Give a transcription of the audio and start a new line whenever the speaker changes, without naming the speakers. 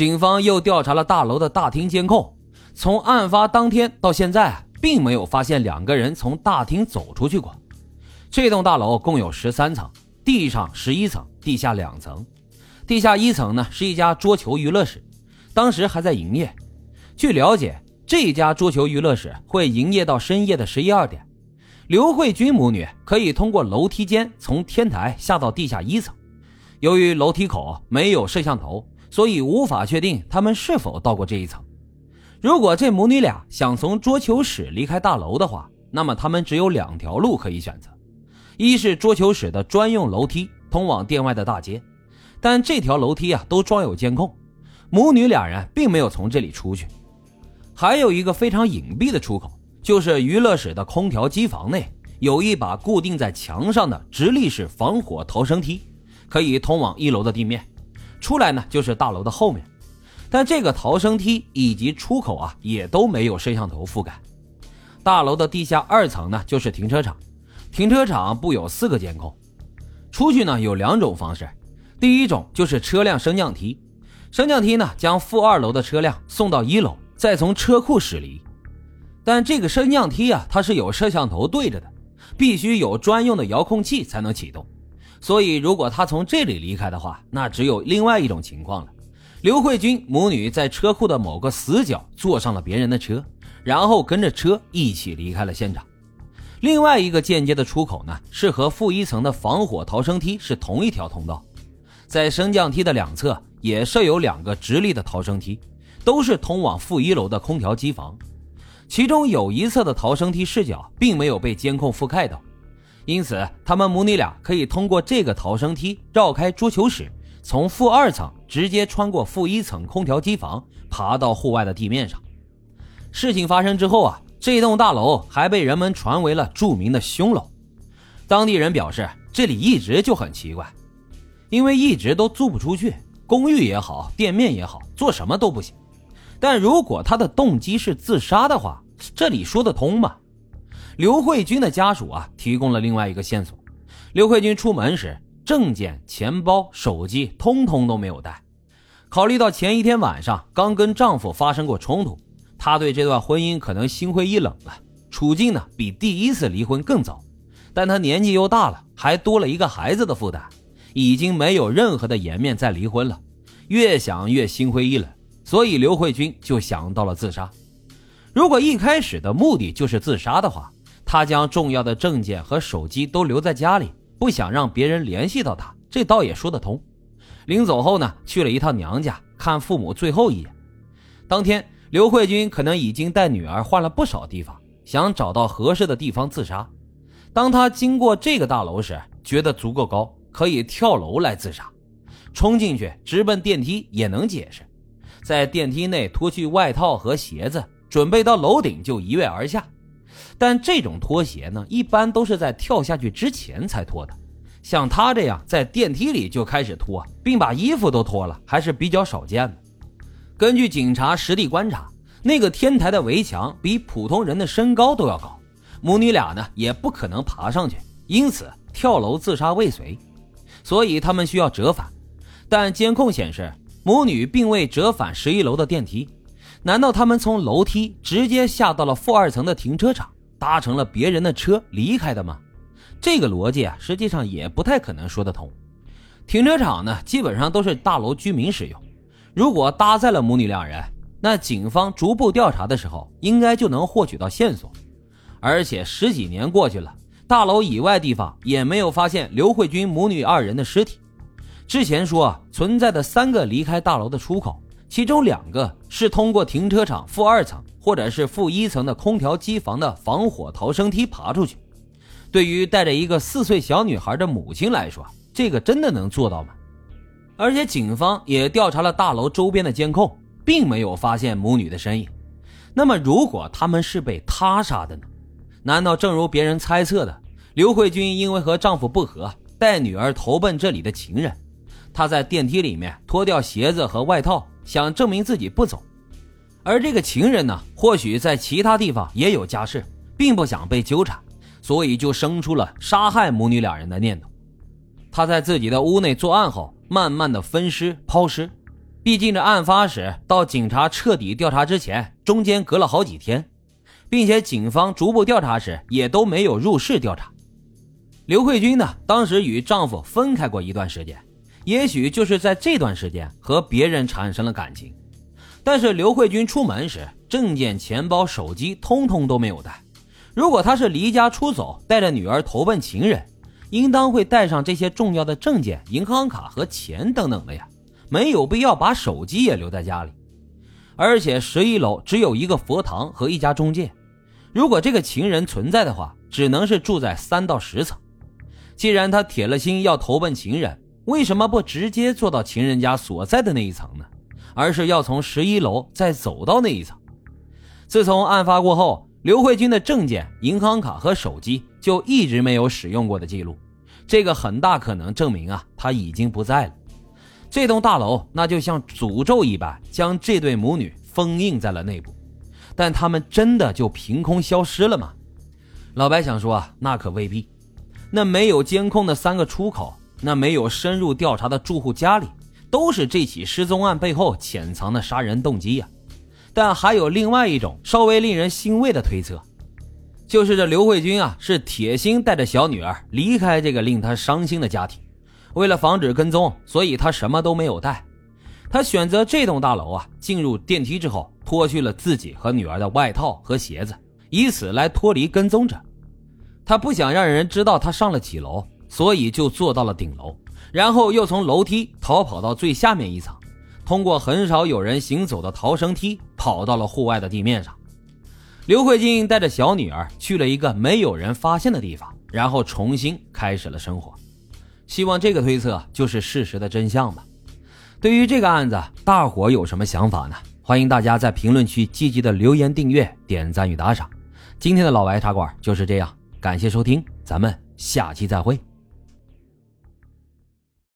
警方又调查了大楼的大厅监控，从案发当天到现在，并没有发现两个人从大厅走出去过。这栋大楼共有十三层，地上十一层，地下两层。地下一层呢是一家桌球娱乐室，当时还在营业。据了解，这家桌球娱乐室会营业到深夜的十一二点。刘慧君母女可以通过楼梯间从天台下到地下一层，由于楼梯口没有摄像头。所以无法确定他们是否到过这一层。如果这母女俩想从桌球室离开大楼的话，那么他们只有两条路可以选择：一是桌球室的专用楼梯通往店外的大街，但这条楼梯啊都装有监控，母女俩人并没有从这里出去；还有一个非常隐蔽的出口，就是娱乐室的空调机房内有一把固定在墙上的直立式防火逃生梯，可以通往一楼的地面。出来呢，就是大楼的后面，但这个逃生梯以及出口啊，也都没有摄像头覆盖。大楼的地下二层呢，就是停车场，停车场布有四个监控。出去呢有两种方式，第一种就是车辆升降梯，升降梯呢将负二楼的车辆送到一楼，再从车库驶离。但这个升降梯啊，它是有摄像头对着的，必须有专用的遥控器才能启动。所以，如果他从这里离开的话，那只有另外一种情况了：刘慧君母女在车库的某个死角坐上了别人的车，然后跟着车一起离开了现场。另外一个间接的出口呢，是和负一层的防火逃生梯是同一条通道，在升降梯的两侧也设有两个直立的逃生梯，都是通往负一楼的空调机房。其中有一侧的逃生梯视角并没有被监控覆盖到。因此，他们母女俩可以通过这个逃生梯绕开桌球室，从负二层直接穿过负一层空调机房，爬到户外的地面上。事情发生之后啊，这栋大楼还被人们传为了著名的凶楼。当地人表示，这里一直就很奇怪，因为一直都租不出去，公寓也好，店面也好，做什么都不行。但如果他的动机是自杀的话，这里说得通吗？刘慧君的家属啊，提供了另外一个线索：刘慧君出门时，证件、钱包、手机通通都没有带。考虑到前一天晚上刚跟丈夫发生过冲突，她对这段婚姻可能心灰意冷了，处境呢比第一次离婚更糟。但她年纪又大了，还多了一个孩子的负担，已经没有任何的颜面再离婚了。越想越心灰意冷，所以刘慧君就想到了自杀。如果一开始的目的就是自杀的话，他将重要的证件和手机都留在家里，不想让别人联系到他，这倒也说得通。临走后呢，去了一趟娘家看父母最后一眼。当天，刘慧君可能已经带女儿换了不少地方，想找到合适的地方自杀。当他经过这个大楼时，觉得足够高，可以跳楼来自杀。冲进去直奔电梯也能解释，在电梯内脱去外套和鞋子，准备到楼顶就一跃而下。但这种脱鞋呢，一般都是在跳下去之前才脱的。像他这样在电梯里就开始脱，并把衣服都脱了，还是比较少见的。根据警察实地观察，那个天台的围墙比普通人的身高都要高，母女俩呢也不可能爬上去，因此跳楼自杀未遂。所以他们需要折返，但监控显示母女并未折返十一楼的电梯。难道他们从楼梯直接下到了负二层的停车场，搭乘了别人的车离开的吗？这个逻辑啊，实际上也不太可能说得通。停车场呢，基本上都是大楼居民使用。如果搭载了母女两人，那警方逐步调查的时候，应该就能获取到线索。而且十几年过去了，大楼以外地方也没有发现刘慧君母女二人的尸体。之前说存在的三个离开大楼的出口。其中两个是通过停车场负二层或者是负一层的空调机房的防火逃生梯爬出去。对于带着一个四岁小女孩的母亲来说，这个真的能做到吗？而且警方也调查了大楼周边的监控，并没有发现母女的身影。那么，如果他们是被他杀的呢？难道正如别人猜测的，刘慧君因为和丈夫不和，带女儿投奔这里的情人？她在电梯里面脱掉鞋子和外套。想证明自己不走，而这个情人呢，或许在其他地方也有家室，并不想被纠缠，所以就生出了杀害母女两人的念头。他在自己的屋内作案后，慢慢的分尸抛尸，毕竟这案发时到警察彻底调查之前，中间隔了好几天，并且警方逐步调查时也都没有入室调查。刘慧君呢，当时与丈夫分开过一段时间，也许就是在这段时间和别人产生了感情。但是刘慧君出门时，证件、钱包、手机通通都没有带。如果她是离家出走，带着女儿投奔情人，应当会带上这些重要的证件、银行卡和钱等等的呀。没有必要把手机也留在家里，而且十一楼只有一个佛堂和一家中介，如果这个情人存在的话，只能是住在三到十层。既然他铁了心要投奔情人，为什么不直接坐到情人家所在的那一层呢？而是要从十一楼再走到那一层？自从案发过后，刘慧君的证件、银行卡和手机就一直没有使用过的记录，这个很大可能证明啊，他已经不在了。这栋大楼那就像诅咒一般，将这对母女封印在了内部。但他们真的就凭空消失了吗？老白想说啊，那可未必。那没有监控的三个出口，那没有深入调查的住户家里，都是这起失踪案背后潜藏的杀人动机呀。但还有另外一种稍微令人欣慰的推测，就是这刘慧君啊，是铁心带着小女儿离开这个令她伤心的家庭。为了防止跟踪，所以他什么都没有带。他选择这栋大楼啊，进入电梯之后，脱去了自己和女儿的外套和鞋子，以此来脱离跟踪者。他不想让人知道他上了几楼，所以就坐到了顶楼，然后又从楼梯逃跑到最下面一层，通过很少有人行走的逃生梯跑到了户外的地面上。刘慧静带着小女儿去了一个没有人发现的地方，然后重新开始了生活。希望这个推测就是事实的真相吧。对于这个案子，大伙有什么想法呢？欢迎大家在评论区积极的留言、订阅、点赞与打赏。今天的老白茶馆就是这样，感谢收听，咱们下期再会。